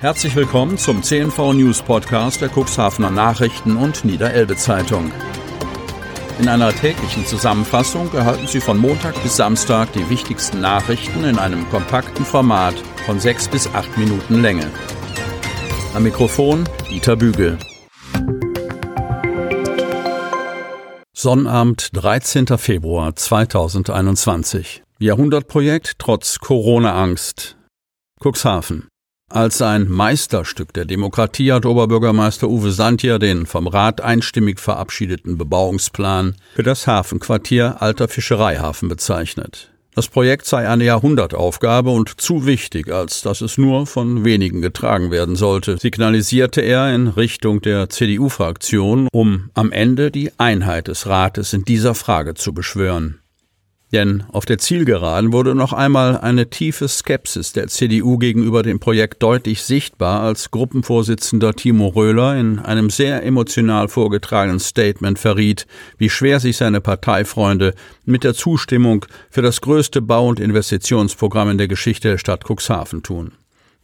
Herzlich willkommen zum CNV News Podcast der Cuxhavener Nachrichten und Niederelbe Zeitung. In einer täglichen Zusammenfassung erhalten Sie von Montag bis Samstag die wichtigsten Nachrichten in einem kompakten Format von sechs bis acht Minuten Länge. Am Mikrofon Dieter Bügel. Sonnabend, 13. Februar 2021. Jahrhundertprojekt trotz Corona-Angst. Cuxhaven. Als ein Meisterstück der Demokratie hat Oberbürgermeister Uwe Santier den vom Rat einstimmig verabschiedeten Bebauungsplan für das Hafenquartier Alter Fischereihafen bezeichnet. Das Projekt sei eine Jahrhundertaufgabe und zu wichtig, als dass es nur von wenigen getragen werden sollte, signalisierte er in Richtung der CDU-Fraktion, um am Ende die Einheit des Rates in dieser Frage zu beschwören. Denn auf der Zielgeraden wurde noch einmal eine tiefe Skepsis der CDU gegenüber dem Projekt deutlich sichtbar, als Gruppenvorsitzender Timo Röhler in einem sehr emotional vorgetragenen Statement verriet, wie schwer sich seine Parteifreunde mit der Zustimmung für das größte Bau- und Investitionsprogramm in der Geschichte der Stadt Cuxhaven tun.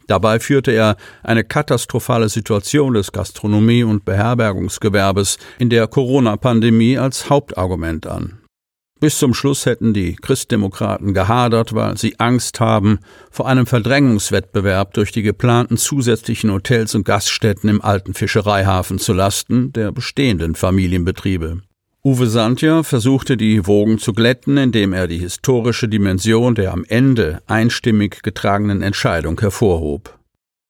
Dabei führte er eine katastrophale Situation des Gastronomie- und Beherbergungsgewerbes in der Corona-Pandemie als Hauptargument an. Bis zum Schluss hätten die Christdemokraten gehadert, weil sie Angst haben vor einem Verdrängungswettbewerb durch die geplanten zusätzlichen Hotels und Gaststätten im alten Fischereihafen zu Lasten der bestehenden Familienbetriebe. Uwe Santja versuchte die Wogen zu glätten, indem er die historische Dimension der am Ende einstimmig getragenen Entscheidung hervorhob.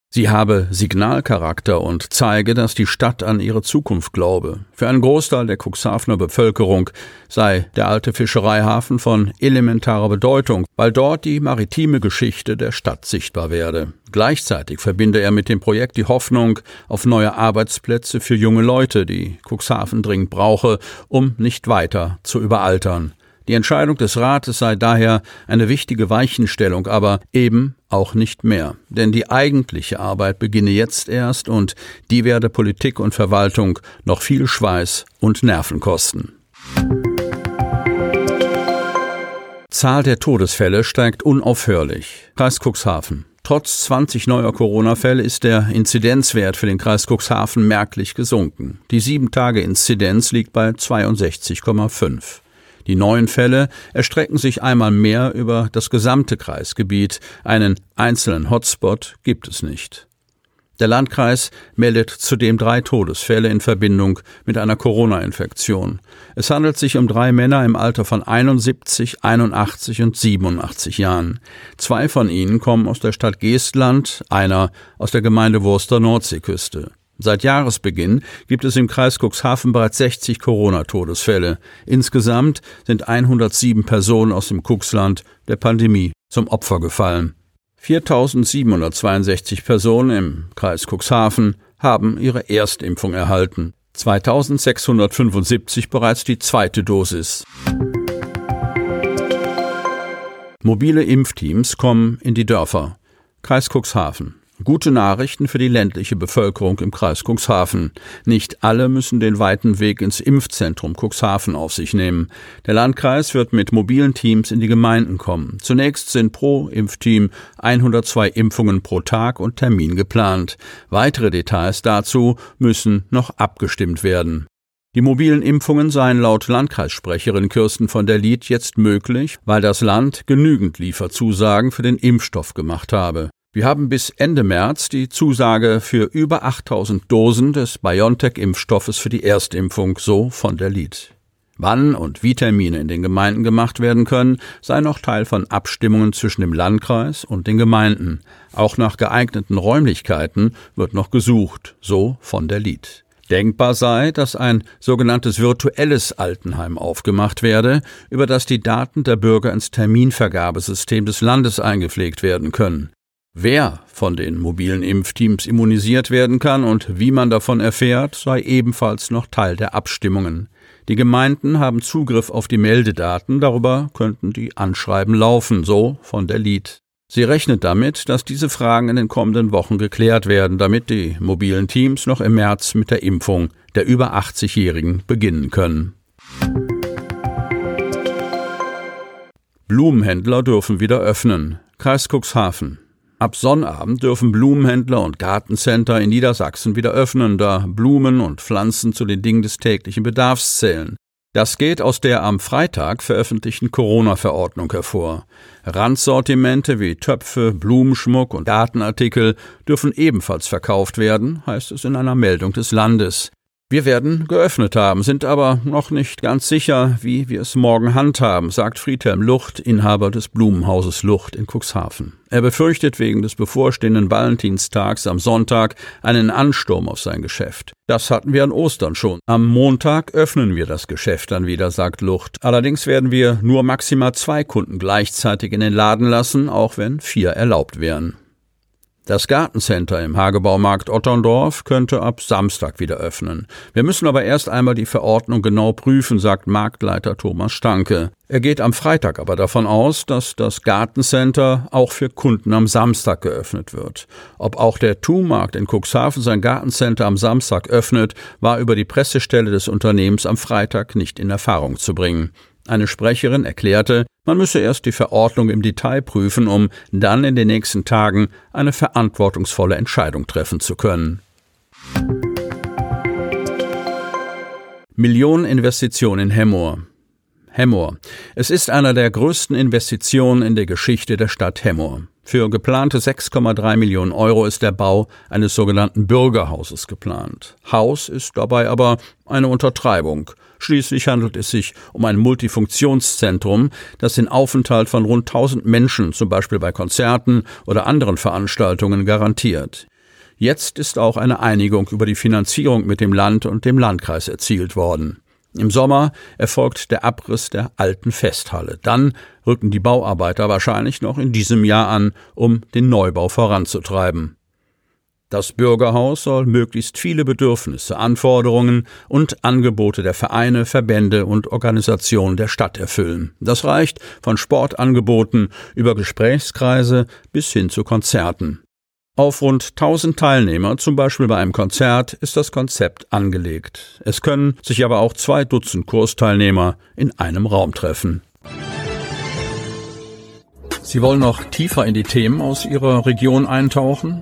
Sie habe Signalcharakter und zeige, dass die Stadt an ihre Zukunft glaube. Für einen Großteil der Cuxhavener Bevölkerung sei der alte Fischereihafen von elementarer Bedeutung, weil dort die maritime Geschichte der Stadt sichtbar werde. Gleichzeitig verbinde er mit dem Projekt die Hoffnung auf neue Arbeitsplätze für junge Leute, die Cuxhaven dringend brauche, um nicht weiter zu überaltern. Die Entscheidung des Rates sei daher eine wichtige Weichenstellung, aber eben auch nicht mehr. Denn die eigentliche Arbeit beginne jetzt erst und die werde Politik und Verwaltung noch viel Schweiß und Nerven kosten. Zahl der Todesfälle steigt unaufhörlich. Kreis Cuxhaven. Trotz 20 neuer Corona-Fälle ist der Inzidenzwert für den Kreis Cuxhaven merklich gesunken. Die 7-Tage-Inzidenz liegt bei 62,5. Die neuen Fälle erstrecken sich einmal mehr über das gesamte Kreisgebiet. Einen einzelnen Hotspot gibt es nicht. Der Landkreis meldet zudem drei Todesfälle in Verbindung mit einer Corona-Infektion. Es handelt sich um drei Männer im Alter von 71, 81 und 87 Jahren. Zwei von ihnen kommen aus der Stadt Geestland, einer aus der Gemeinde Wurster Nordseeküste. Seit Jahresbeginn gibt es im Kreis Cuxhaven bereits 60 Corona-Todesfälle. Insgesamt sind 107 Personen aus dem Cuxland der Pandemie zum Opfer gefallen. 4.762 Personen im Kreis Cuxhaven haben ihre Erstimpfung erhalten. 2675 bereits die zweite Dosis. Mobile Impfteams kommen in die Dörfer. Kreis Cuxhaven. Gute Nachrichten für die ländliche Bevölkerung im Kreis Cuxhaven. Nicht alle müssen den weiten Weg ins Impfzentrum Cuxhaven auf sich nehmen. Der Landkreis wird mit mobilen Teams in die Gemeinden kommen. Zunächst sind pro Impfteam 102 Impfungen pro Tag und Termin geplant. Weitere Details dazu müssen noch abgestimmt werden. Die mobilen Impfungen seien laut Landkreissprecherin Kirsten von der Lied jetzt möglich, weil das Land genügend Lieferzusagen für den Impfstoff gemacht habe. Wir haben bis Ende März die Zusage für über 8000 Dosen des BioNTech-Impfstoffes für die Erstimpfung, so von der Lied. Wann und wie Termine in den Gemeinden gemacht werden können, sei noch Teil von Abstimmungen zwischen dem Landkreis und den Gemeinden. Auch nach geeigneten Räumlichkeiten wird noch gesucht, so von der Lied. Denkbar sei, dass ein sogenanntes virtuelles Altenheim aufgemacht werde, über das die Daten der Bürger ins Terminvergabesystem des Landes eingepflegt werden können. Wer von den mobilen Impfteams immunisiert werden kann und wie man davon erfährt, sei ebenfalls noch Teil der Abstimmungen. Die Gemeinden haben Zugriff auf die Meldedaten, darüber könnten die Anschreiben laufen, so von der Lied. Sie rechnet damit, dass diese Fragen in den kommenden Wochen geklärt werden, damit die mobilen Teams noch im März mit der Impfung der über 80-Jährigen beginnen können. Blumenhändler dürfen wieder öffnen. Kreis Cuxhaven. Ab Sonnabend dürfen Blumenhändler und Gartencenter in Niedersachsen wieder öffnen, da Blumen und Pflanzen zu den Dingen des täglichen Bedarfs zählen. Das geht aus der am Freitag veröffentlichten Corona-Verordnung hervor. Randsortimente wie Töpfe, Blumenschmuck und Gartenartikel dürfen ebenfalls verkauft werden, heißt es in einer Meldung des Landes. Wir werden geöffnet haben, sind aber noch nicht ganz sicher, wie wir es morgen handhaben, sagt Friedhelm Lucht, Inhaber des Blumenhauses Lucht in Cuxhaven. Er befürchtet wegen des bevorstehenden Valentinstags am Sonntag einen Ansturm auf sein Geschäft. Das hatten wir an Ostern schon. Am Montag öffnen wir das Geschäft dann wieder, sagt Lucht. Allerdings werden wir nur maximal zwei Kunden gleichzeitig in den Laden lassen, auch wenn vier erlaubt wären. Das Gartencenter im Hagebaumarkt Otterndorf könnte ab Samstag wieder öffnen. Wir müssen aber erst einmal die Verordnung genau prüfen, sagt Marktleiter Thomas Stanke. Er geht am Freitag aber davon aus, dass das Gartencenter auch für Kunden am Samstag geöffnet wird. Ob auch der Tu-Markt in Cuxhaven sein Gartencenter am Samstag öffnet, war über die Pressestelle des Unternehmens am Freitag nicht in Erfahrung zu bringen. Eine Sprecherin erklärte, man müsse erst die Verordnung im Detail prüfen, um dann in den nächsten Tagen eine verantwortungsvolle Entscheidung treffen zu können. Millioneninvestition in Hemmoor. Hemmoor. Es ist einer der größten Investitionen in der Geschichte der Stadt Hemmoor. Für geplante 6,3 Millionen Euro ist der Bau eines sogenannten Bürgerhauses geplant. Haus ist dabei aber eine Untertreibung. Schließlich handelt es sich um ein Multifunktionszentrum, das den Aufenthalt von rund 1000 Menschen, zum Beispiel bei Konzerten oder anderen Veranstaltungen, garantiert. Jetzt ist auch eine Einigung über die Finanzierung mit dem Land und dem Landkreis erzielt worden. Im Sommer erfolgt der Abriss der alten Festhalle. Dann rücken die Bauarbeiter wahrscheinlich noch in diesem Jahr an, um den Neubau voranzutreiben. Das Bürgerhaus soll möglichst viele Bedürfnisse, Anforderungen und Angebote der Vereine, Verbände und Organisationen der Stadt erfüllen. Das reicht von Sportangeboten über Gesprächskreise bis hin zu Konzerten. Auf rund 1000 Teilnehmer, zum Beispiel bei einem Konzert, ist das Konzept angelegt. Es können sich aber auch zwei Dutzend Kursteilnehmer in einem Raum treffen. Sie wollen noch tiefer in die Themen aus Ihrer Region eintauchen?